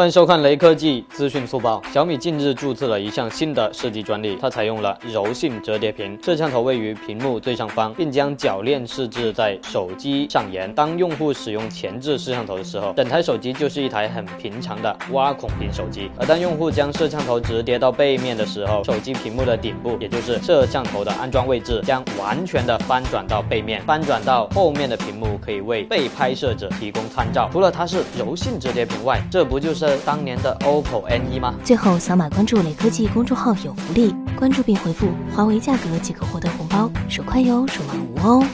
欢迎收看雷科技资讯速报。小米近日注册了一项新的设计专利，它采用了柔性折叠屏，摄像头位于屏幕最上方，并将铰链设置在手机上沿。当用户使用前置摄像头的时候，整台手机就是一台很平常的挖孔屏手机；而当用户将摄像头折叠到背面的时候，手机屏幕的顶部，也就是摄像头的安装位置，将完全的翻转到背面，翻转到后面的屏幕，可以为被拍摄者提供参照。除了它是柔性折叠屏外，这不就是当年的 OPPO N1 吗？最后扫码关注雷科技公众号有福利，关注并回复华为价格即可获得红包，手快有，手慢无哦。